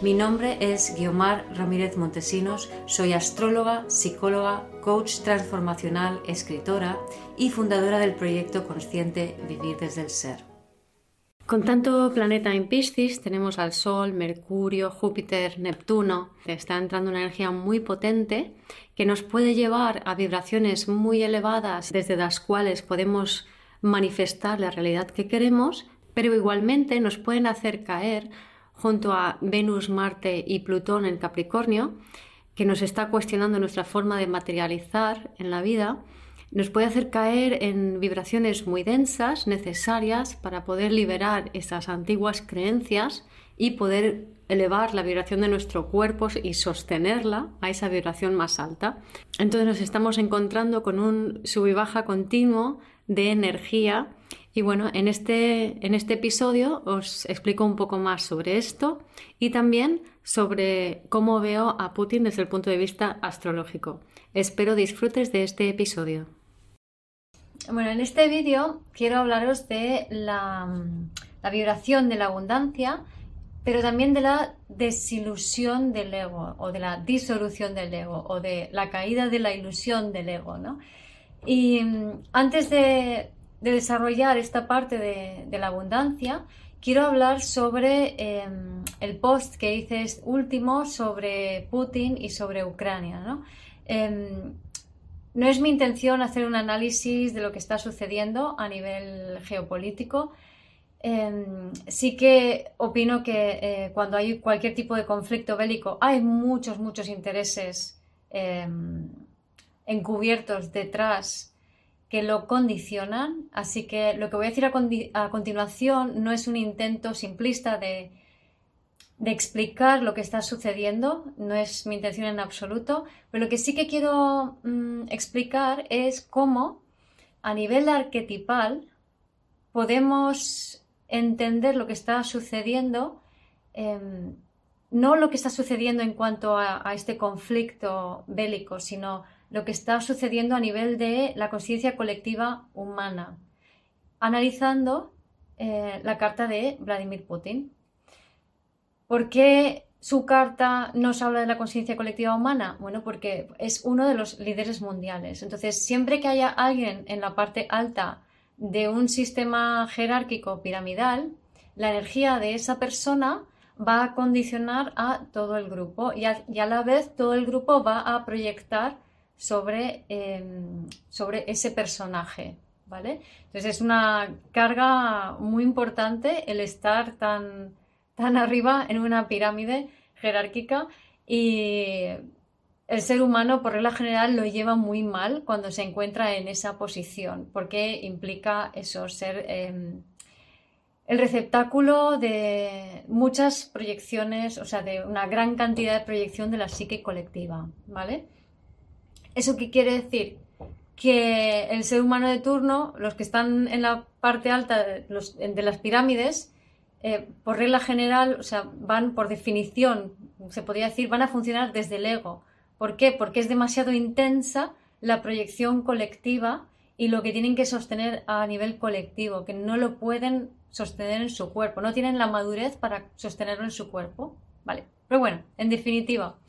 Mi nombre es Guiomar Ramírez Montesinos, soy astróloga, psicóloga, coach transformacional, escritora y fundadora del proyecto consciente Vivir desde el Ser. Con tanto planeta en Piscis, tenemos al Sol, Mercurio, Júpiter, Neptuno, está entrando una energía muy potente que nos puede llevar a vibraciones muy elevadas desde las cuales podemos manifestar la realidad que queremos, pero igualmente nos pueden hacer caer junto a Venus, Marte y Plutón en Capricornio, que nos está cuestionando nuestra forma de materializar en la vida, nos puede hacer caer en vibraciones muy densas, necesarias para poder liberar esas antiguas creencias y poder elevar la vibración de nuestro cuerpo y sostenerla a esa vibración más alta. Entonces nos estamos encontrando con un sub y baja continuo de energía y bueno, en este, en este episodio os explico un poco más sobre esto y también sobre cómo veo a Putin desde el punto de vista astrológico. Espero disfrutes de este episodio. Bueno, en este vídeo quiero hablaros de la, la vibración de la abundancia, pero también de la desilusión del ego o de la disolución del ego o de la caída de la ilusión del ego, ¿no? Y mm, antes de, de desarrollar esta parte de, la abundancia, quiero hablar sobre em, el post que hice último sobre Putin y sobre Ucrania. ¿no? Em, no es mi intención hacer un análisis de lo que está sucediendo a nivel geopolítico. Em, sí que opino que eh, cuando hay cualquier tipo de conflicto bélico hay muchos, muchos intereses encubiertos detrás que lo condicionan. Así que lo que voy a decir a, continuación no es un intento simplista de, explicar lo que está sucediendo, no es mi intención en absoluto, pero lo que sí que quiero mm, explicar es cómo a nivel arquetipal podemos entender lo que está sucediendo, em, no lo que está sucediendo en cuanto a este conflicto bélico, sino lo que está sucediendo a nivel de la conciencia colectiva humana, analizando eh, la carta de Vladimir Putin. ¿Por qué su carta nos habla de la conciencia colectiva humana? Bueno, porque es uno de los líderes mundiales. Entonces, siempre que haya alguien en la parte alta de un sistema jerárquico piramidal, la energía de esa persona va a condicionar a todo el grupo y y a la vez todo el grupo va a proyectar sobre, em, sobre ese personaje, ¿vale? Entonces es una carga muy importante el estar tan, tan arriba en una pirámide jerárquica y el ser humano por regla general lo lleva muy mal cuando se encuentra en esa posición porque implica eso, ser em, el receptáculo de muchas proyecciones, o sea, de una gran cantidad de proyección de la psique colectiva, ¿vale? ¿Eso qué quiere decir? Que el ser humano de turno, los que están en la parte alta de, las pirámides, eh, por regla general, o sea, van por definición, se podría decir, van a funcionar desde el ego. ¿Por qué? Porque es demasiado intensa la proyección colectiva y lo que tienen que sostener a nivel colectivo, que no lo pueden sostener en su cuerpo, no tienen la madurez para sostenerlo en su cuerpo. Vale, pero bueno, en definitiva,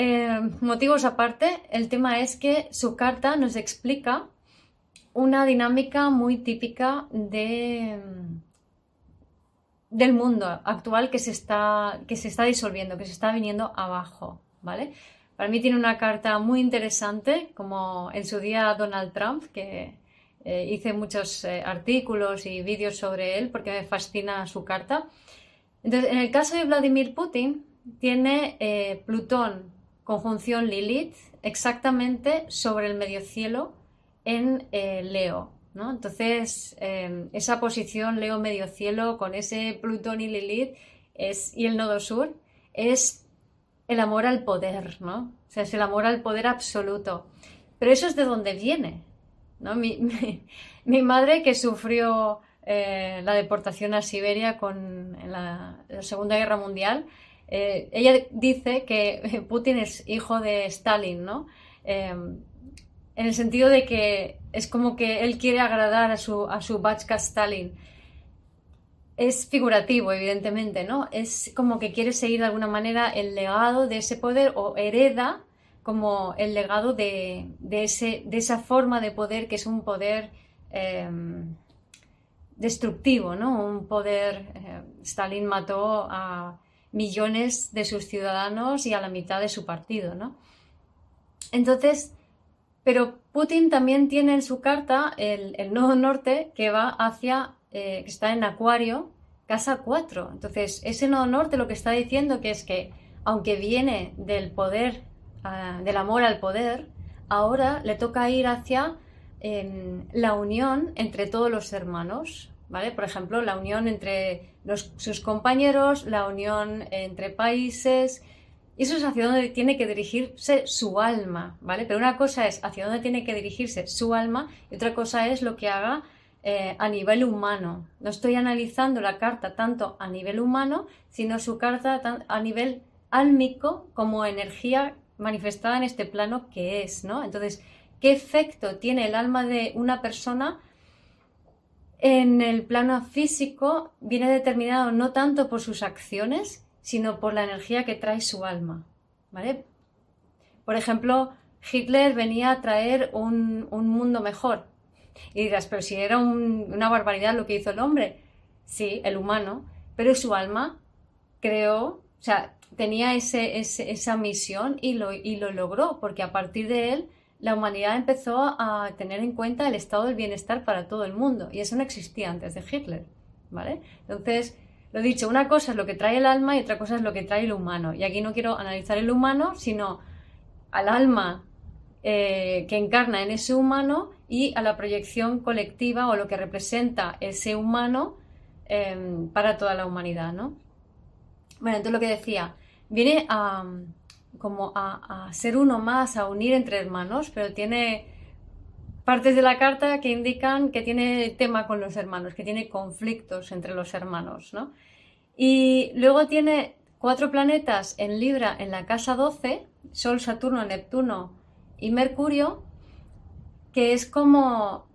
eh, motivos aparte, el tema es que su carta nos explica una dinámica muy típica de, del mundo actual que se, está, que se está disolviendo, que se está viniendo abajo, ¿vale? Para mí tiene una carta muy interesante, como en su día Donald Trump, que eh, hice muchos eh, artículos y vídeos sobre él porque me fascina su carta. Entonces, en el caso de Vladimir Putin, tiene Plutón conjunción Lilith exactamente sobre el medio cielo en eh, Leo. ¿no? Entonces, em, esa posición Leo medio cielo con ese Plutón y Lilith es, y el nodo sur es el amor al poder, ¿no? O sea, es el amor al poder absoluto. Pero eso es de donde viene, ¿no? Mi, madre que sufrió eh, la deportación a Siberia con, en la, Segunda Guerra Mundial, eh, ella dice que Putin es hijo de Stalin, ¿no? Em, en el sentido de que es como que él quiere agradar a su, a su Bachka Stalin es figurativo, evidentemente, ¿no? Es como que quiere seguir de alguna manera el legado de ese poder o hereda como el legado de, ese, de esa forma de poder que es un poder em, destructivo, ¿no? Un poder... Eh, Stalin mató a millones de sus ciudadanos y a la mitad de su partido, ¿no? Entonces, pero Putin también tiene en su carta el, el nodo norte que va hacia eh, que está en Acuario, casa 4. Entonces, ese nodo norte lo que está diciendo que es que, aunque viene del poder, ah, del amor al poder, ahora le toca ir hacia em, la unión entre todos los hermanos, ¿vale? Por ejemplo, la unión entre sus compañeros, la unión entre países, y eso es hacia donde tiene que dirigirse su alma, ¿vale? Pero una cosa es hacia dónde tiene que dirigirse su alma y otra cosa es lo que haga eh, a nivel humano. No estoy analizando la carta tanto a nivel humano, sino su carta a nivel álmico como energía manifestada en este plano que es, ¿no? Entonces, ¿qué efecto tiene el alma de una persona en el plano físico? Viene determinado no tanto por sus acciones, sino por la energía que trae su alma, ¿vale? Por ejemplo, Hitler venía a traer un, un mundo mejor, y dirás, pero si era una barbaridad lo que hizo el hombre. Sí, el humano, pero su alma creó, o sea, tenía esa misión y lo, y lo logró, porque a partir de él la humanidad empezó a tener en cuenta el estado del bienestar para todo el mundo. Y eso no existía antes de Hitler. ¿Vale? Entonces, lo dicho, una cosa es lo que trae el alma y otra cosa es lo que trae el humano. Y aquí no quiero analizar el humano, sino al alma eh, que encarna en ese humano y a la proyección colectiva o lo que representa ese humano em, para toda la humanidad, ¿no? Bueno, entonces lo que decía, viene a como a, ser uno más, a unir entre hermanos, pero tiene partes de la carta que indican que tiene tema con los hermanos, que tiene conflictos entre los hermanos, ¿no? Y luego tiene cuatro planetas en Libra en la casa 12, Sol, Saturno, Neptuno y Mercurio, que es como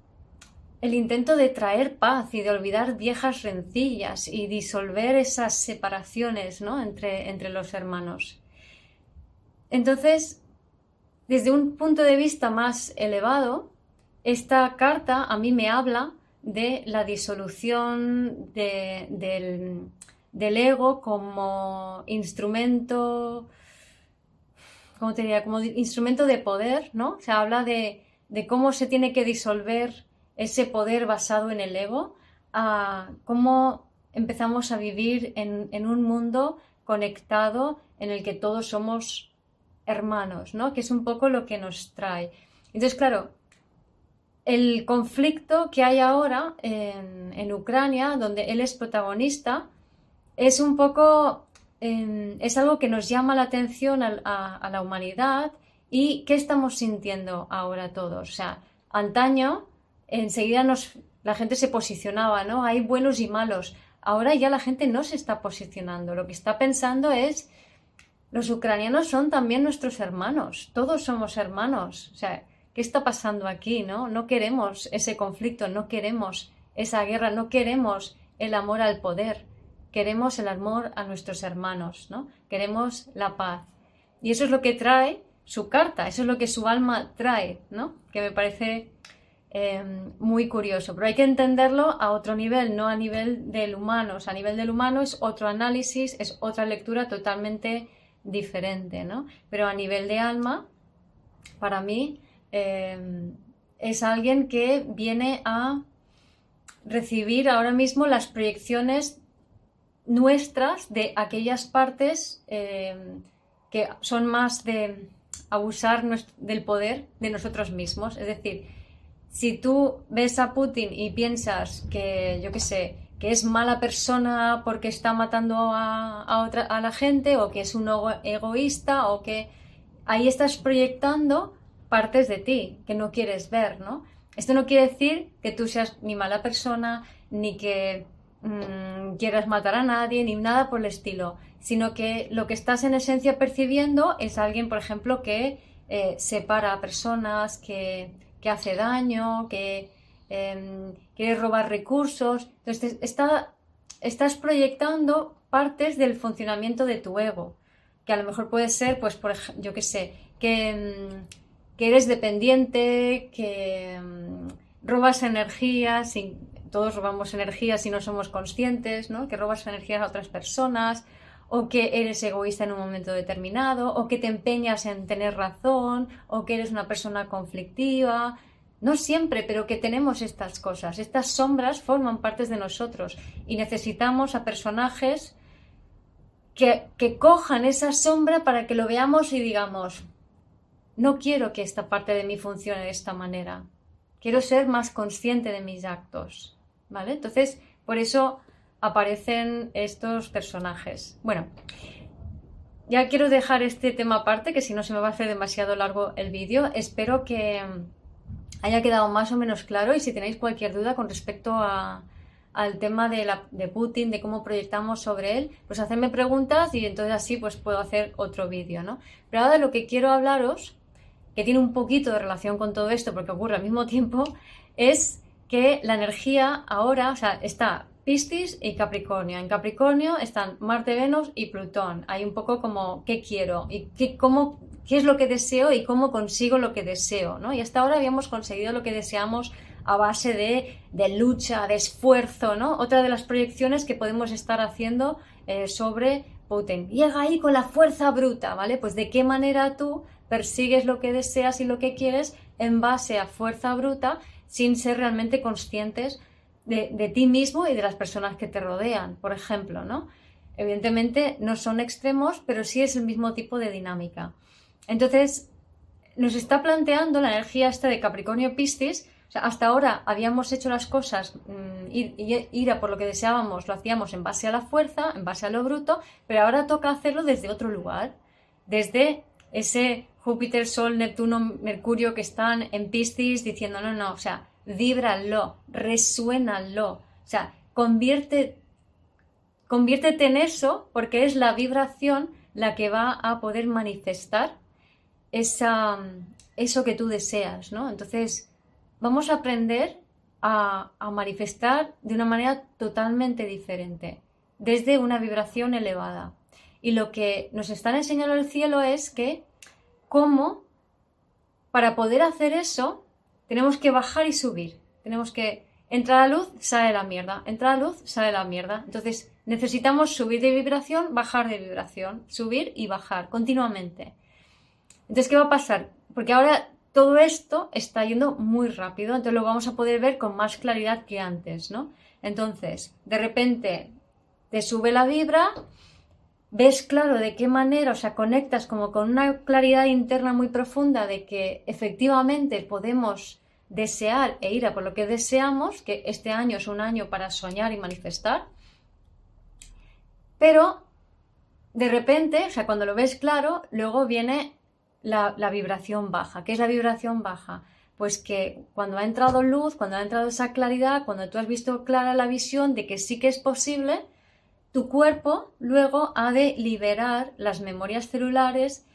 el intento de traer paz y de olvidar viejas rencillas y disolver esas separaciones ¿no? entre, entre los hermanos. Entonces, desde un punto de vista más elevado, esta carta a mí me habla de la disolución del, ego como instrumento, ¿cómo te diría? Como instrumento de poder, ¿no? Se habla de, cómo se tiene que disolver ese poder basado en el ego, cómo empezamos a vivir en, un mundo conectado en el que todos somos hermanos, ¿no? Que es un poco lo que nos trae. Entonces, claro, el conflicto que hay ahora en, Ucrania, donde él es protagonista, es un poco, em, es algo que nos llama la atención a la humanidad ¿Y qué estamos sintiendo ahora todos? O sea, antaño enseguida nos, la gente se posicionaba, ¿no? Hay buenos y malos. Ahora ya la gente no se está posicionando. Lo que está pensando es, los ucranianos son también nuestros hermanos. Todos somos hermanos. O sea, ¿qué está pasando aquí, no? No queremos ese conflicto, no queremos esa guerra, no queremos el amor al poder. Queremos el amor a nuestros hermanos, ¿no? Queremos la paz. Y eso es lo que trae su carta, eso es lo que su alma trae, ¿no? Que me parece em, muy curioso, pero hay que entenderlo a otro nivel, no a nivel del humano, o sea, a nivel del humano es otro análisis, es otra lectura totalmente diferente, ¿no? Pero a nivel de alma, para mí, em, es alguien que viene a recibir ahora mismo las proyecciones nuestras de aquellas partes em, que son más de abusar del poder de nosotros mismos. Es decir, si tú ves a Putin y piensas que, yo qué sé, que es mala persona porque está matando a, otra, a la gente o que es un egoísta o que ahí estás proyectando partes de ti que no quieres ver, ¿no? Esto no quiere decir que tú seas ni mala persona, ni que mm, quieras matar a nadie, ni nada por el estilo, sino que lo que estás en esencia percibiendo es alguien, por ejemplo, que eh, separa a personas, que, que hace daño, que eh, quiere robar recursos. Entonces, está, estás proyectando partes del funcionamiento de tu ego, que a lo mejor puede ser, pues, yo qué sé, que, em, eres dependiente, que em, robas energía, sin, todos robamos energía si no somos conscientes, ¿no? que robas energía a otras personas, o que eres egoísta en un momento determinado, o que te empeñas en tener razón, o que eres una persona conflictiva, no siempre, pero que tenemos estas cosas. Estas sombras forman partes de nosotros y necesitamos a personajes que, que, cojan esa sombra para que lo veamos y digamos, no quiero que esta parte de mí funcione de esta manera. Quiero ser más consciente de mis actos. ¿Vale? Entonces, por eso aparecen estos personajes. Bueno, ya quiero dejar este tema aparte, que si no se me va a hacer demasiado largo el vídeo. Espero que haya quedado más o menos claro y si tenéis cualquier duda con respecto al tema de, de, Putin, de cómo proyectamos sobre él, pues hacedme preguntas y entonces así pues puedo hacer otro vídeo, ¿no? Pero ahora lo que quiero hablaros, que tiene un poquito de relación con todo esto porque ocurre al mismo tiempo, es que la energía ahora, o sea, está Piscis y Capricornio. En Capricornio están Marte, Venus y Plutón. Hay un poco como qué quiero y qué, cómo qué es lo que deseo y cómo consigo lo que deseo, ¿no? Y hasta ahora habíamos conseguido lo que deseamos a base de, lucha, de esfuerzo, ¿no? Otra de las proyecciones que podemos estar haciendo eh, sobre Putin. Llega ahí con la fuerza bruta, ¿vale? Pues de qué manera tú persigues lo que deseas y lo que quieres en base a fuerza bruta sin ser realmente conscientes de, de ti mismo y de las personas que te rodean, por ejemplo, ¿no? Evidentemente no son extremos, pero sí es el mismo tipo de dinámica. Entonces, nos está planteando la energía esta de Capricornio Piscis. hasta ahora habíamos hecho las cosas, mm, ir, a por lo que deseábamos, lo hacíamos en base a la fuerza, en base a lo bruto, pero ahora toca hacerlo desde otro lugar, desde ese Júpiter, Sol, Neptuno, Mercurio que están en Piscis diciendo, no, no, o sea, víbralo, resuénalo, o sea, convierte, conviértete en eso porque es la vibración la que va a poder manifestar esa, eso que tú deseas, ¿no? Entonces, vamos a aprender a, manifestar de una manera totalmente diferente, desde una vibración elevada. Y lo que nos están enseñando el cielo es que cómo para poder hacer eso tenemos que bajar y subir. Tenemos que entrar a la luz, sale la mierda. Entrar a la luz, sale la mierda. Entonces necesitamos subir de vibración, bajar de vibración, subir y bajar continuamente. Entonces, ¿qué va a pasar? Porque ahora todo esto está yendo muy rápido, entonces lo vamos a poder ver con más claridad que antes, ¿no? Entonces, de repente te sube la vibra, ves claro de qué manera, o sea, conectas como con una claridad interna muy profunda de que efectivamente podemos desear e ir a por lo que deseamos, que este año es un año para soñar y manifestar, pero de repente, o sea, cuando lo ves claro, luego viene la, vibración baja. ¿Qué es la vibración baja? Pues que cuando ha entrado luz, cuando ha entrado esa claridad, cuando tú has visto clara la visión de que sí que es posible, tu cuerpo luego ha de liberar las memorias celulares,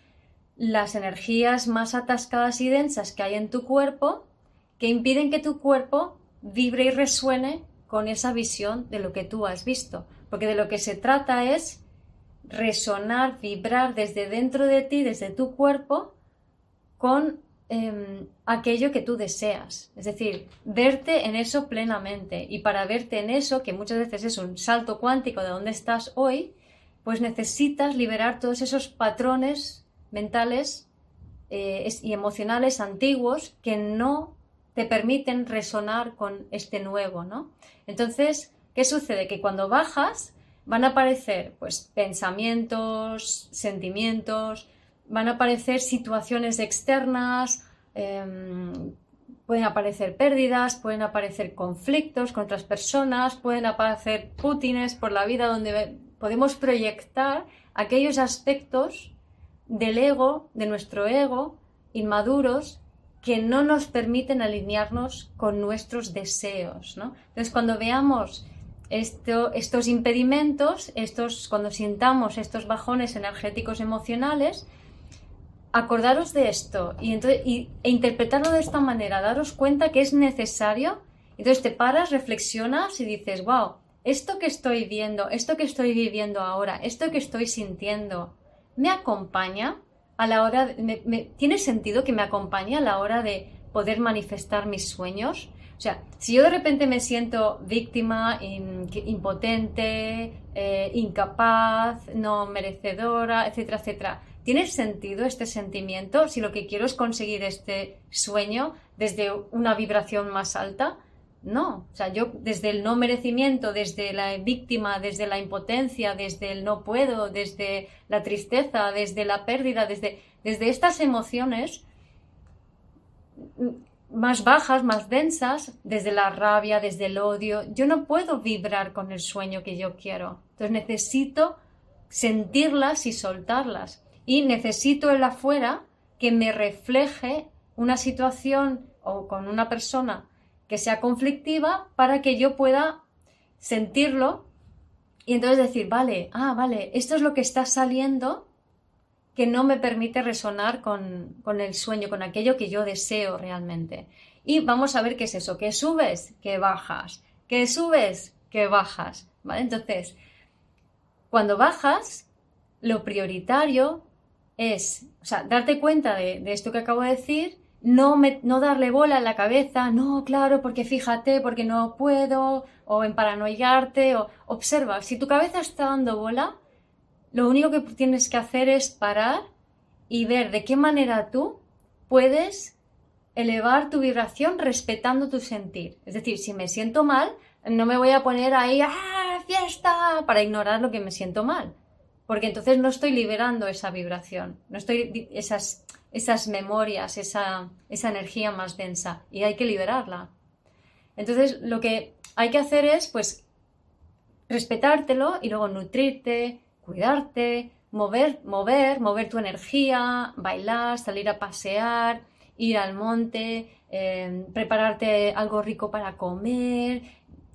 las energías más atascadas y densas que hay en tu cuerpo, que impiden que tu cuerpo vibre y resuene con esa visión de lo que tú has visto. Porque de lo que se trata es resonar, vibrar desde dentro de ti, desde tu cuerpo, con em, aquello que tú deseas. Es decir, verte en eso plenamente. Y para verte en eso, que muchas veces es un salto cuántico de donde estás hoy, pues necesitas liberar todos esos patrones mentales eh, y emocionales antiguos que no te permiten resonar con este nuevo, ¿no? Entonces, ¿qué sucede? Que cuando bajas, van a aparecer pues pensamientos, sentimientos, van a aparecer situaciones externas, em, pueden aparecer pérdidas, pueden aparecer conflictos con otras personas, pueden aparecer putines por la vida donde podemos proyectar aquellos aspectos del ego, de nuestro ego, inmaduros, que no nos permiten alinearnos con nuestros deseos. Entonces, cuando veamos estos impedimentos, estos, cuando sintamos estos bajones energéticos emocionales, acordaros de esto y, entonces, e interpretarlo de esta manera, daros cuenta que es necesario. Entonces te paras, reflexionas y dices, wow, esto que estoy viendo, esto que estoy viviendo ahora, esto que estoy sintiendo, ¿me acompaña a la hora, de, ¿tiene sentido que me acompañe a la hora de poder manifestar mis sueños? O sea, si yo de repente me siento víctima, impotente, eh, incapaz, no merecedora, etcétera, etcétera, ¿Tiene sentido este sentimiento si lo que quiero es conseguir este sueño desde una vibración más alta? No, o sea, yo desde el no merecimiento, desde la víctima, desde la impotencia, desde el no puedo, desde la tristeza, desde la pérdida, desde, desde estas emociones más bajas, más densas, desde la rabia, desde el odio, yo no puedo vibrar con el sueño que yo quiero. Entonces necesito sentirlas y soltarlas. Y necesito el afuera que me refleje una situación o con una persona que sea conflictiva para que yo pueda sentirlo. Y entonces decir, vale, ah, vale, esto es lo que está saliendo que no me permite resonar con, con, el sueño, con aquello que yo deseo realmente. Y vamos a ver qué es eso, que subes, que bajas, que subes, que bajas, ¿vale? Entonces, cuando bajas, lo prioritario es, o sea, darte cuenta de, esto que acabo de decir, no, no darle bola en la cabeza, no, claro, porque fíjate, porque no puedo, o en paranoiarte, o observa, si tu cabeza está dando bola, lo único que tienes que hacer es parar y ver de qué manera tú puedes elevar tu vibración respetando tu sentir. Es decir, si me siento mal, no me voy a poner ahí, ¡ah, fiesta! para ignorar lo que me siento mal porque entonces no estoy liberando esa vibración, no estoy esas, esas memorias, esa, esa energía más densa y hay que liberarla. Entonces lo que hay que hacer es pues respetártelo y luego nutrirte, cuidarte, mover, mover, mover tu energía, bailar, salir a pasear, ir al monte, eh, prepararte algo rico para comer,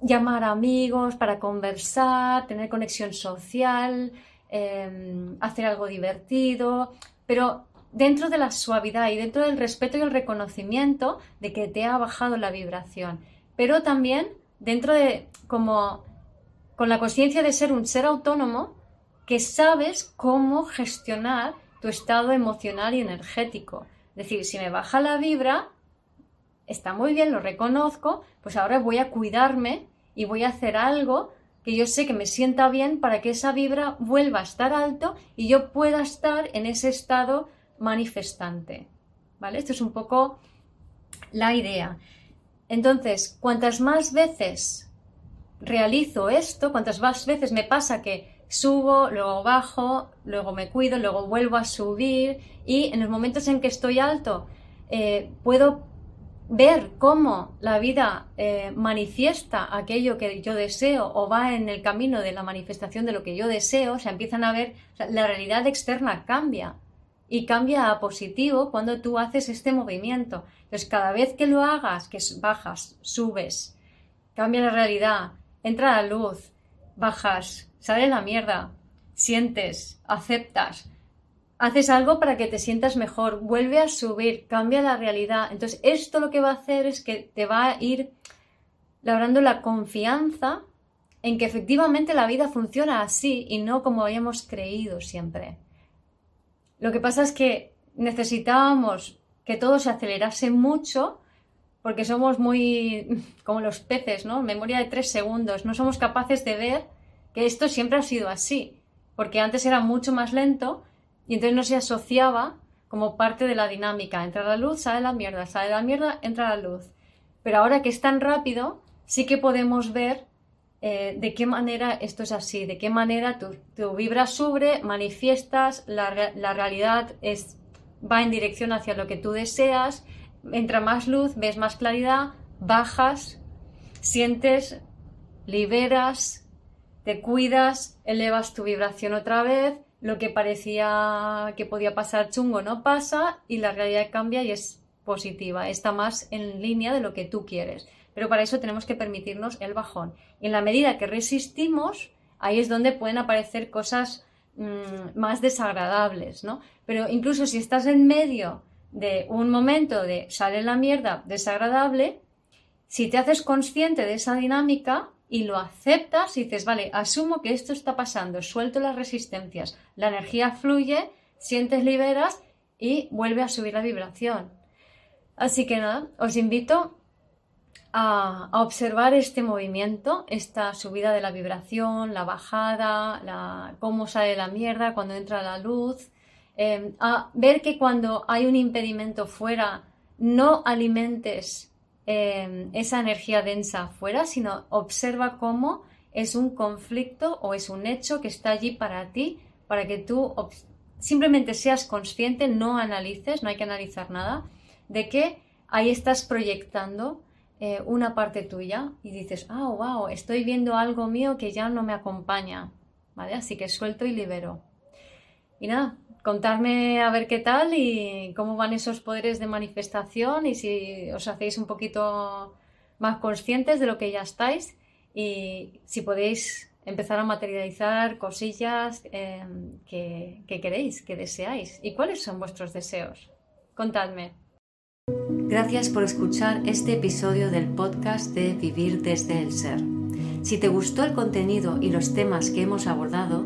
llamar a amigos para conversar, tener conexión social, Em, hacer algo divertido, pero dentro de la suavidad y dentro del respeto y el reconocimiento de que te ha bajado la vibración, pero también dentro de como con la conciencia de ser un ser autónomo que sabes cómo gestionar tu estado emocional y energético. Es decir, si me baja la vibra, está muy bien, lo reconozco, pues ahora voy a cuidarme y voy a hacer algo que yo sé que me sienta bien para que esa vibra vuelva a estar alto y yo pueda estar en ese estado manifestante. ¿Vale? Esto es un poco la idea. Entonces, cuantas más veces realizo esto, cuantas más veces me pasa que subo, luego bajo, luego me cuido, luego vuelvo a subir y en los momentos en que estoy alto eh, puedo ver cómo la vida eh, manifiesta aquello que yo deseo o va en el camino de la manifestación de lo que yo deseo, se empiezan a ver, la realidad externa cambia y cambia a positivo cuando tú haces este movimiento. Entonces, cada vez que lo hagas, que bajas, subes, cambia la realidad, entra la luz, bajas, sale la mierda, sientes, aceptas, haces algo para que te sientas mejor, vuelve a subir, cambia la realidad. Entonces, esto lo que va a hacer es que te va a ir labrando la confianza en que efectivamente la vida funciona así y no como habíamos creído siempre. Lo que pasa es que necesitábamos que todo se acelerase mucho porque somos muy como los peces, ¿no? Memoria de tres segundos. No somos capaces de ver que esto siempre ha sido así, porque antes era mucho más lento y entonces no se asociaba como parte de la dinámica. Entra la luz, sale la mierda, sale la mierda, entra la luz. Pero ahora que es tan rápido, sí que podemos ver eh, de qué manera esto es así, de qué manera tú vibras sobre, manifiestas, la, la realidad es, va en dirección hacia lo que tú deseas, entra más luz, ves más claridad, bajas, sientes, liberas, te cuidas, elevas tu vibración otra vez, lo que parecía que podía pasar chungo no pasa y la realidad cambia y es positiva, está más en línea de lo que tú quieres. Pero para eso tenemos que permitirnos el bajón. Y en la medida que resistimos, ahí es donde pueden aparecer cosas mm, más desagradables, ¿no? Pero incluso si estás en medio de un momento de sale la mierda desagradable, si te haces consciente de esa dinámica y lo aceptas y dices, vale, asumo que esto está pasando, suelto las resistencias, la energía fluye, sientes liberas y vuelve a subir la vibración. Así que nada, os invito a, observar este movimiento, esta subida de la vibración, la bajada, la, cómo sale la mierda cuando entra la luz, em, a ver que cuando hay un impedimento fuera no alimentes em, esa energía densa fuera, sino observa cómo es un conflicto o es un hecho que está allí para ti, para que tú simplemente seas consciente, no analices, no hay que analizar nada, de que ahí estás proyectando eh, una parte tuya y dices, ah, wow, estoy viendo algo mío que ya no me acompaña, ¿vale? Así que suelto y libero. Y nada, contarme a ver qué tal y cómo van esos poderes de manifestación y si os hacéis un poquito más conscientes de lo que ya estáis y si podéis empezar a materializar cosillas em, que, que queréis, que deseáis. ¿Y cuáles son vuestros deseos? Contadme. Gracias por escuchar este episodio del podcast de Vivir desde el Ser. Si te gustó el contenido y los temas que hemos abordado,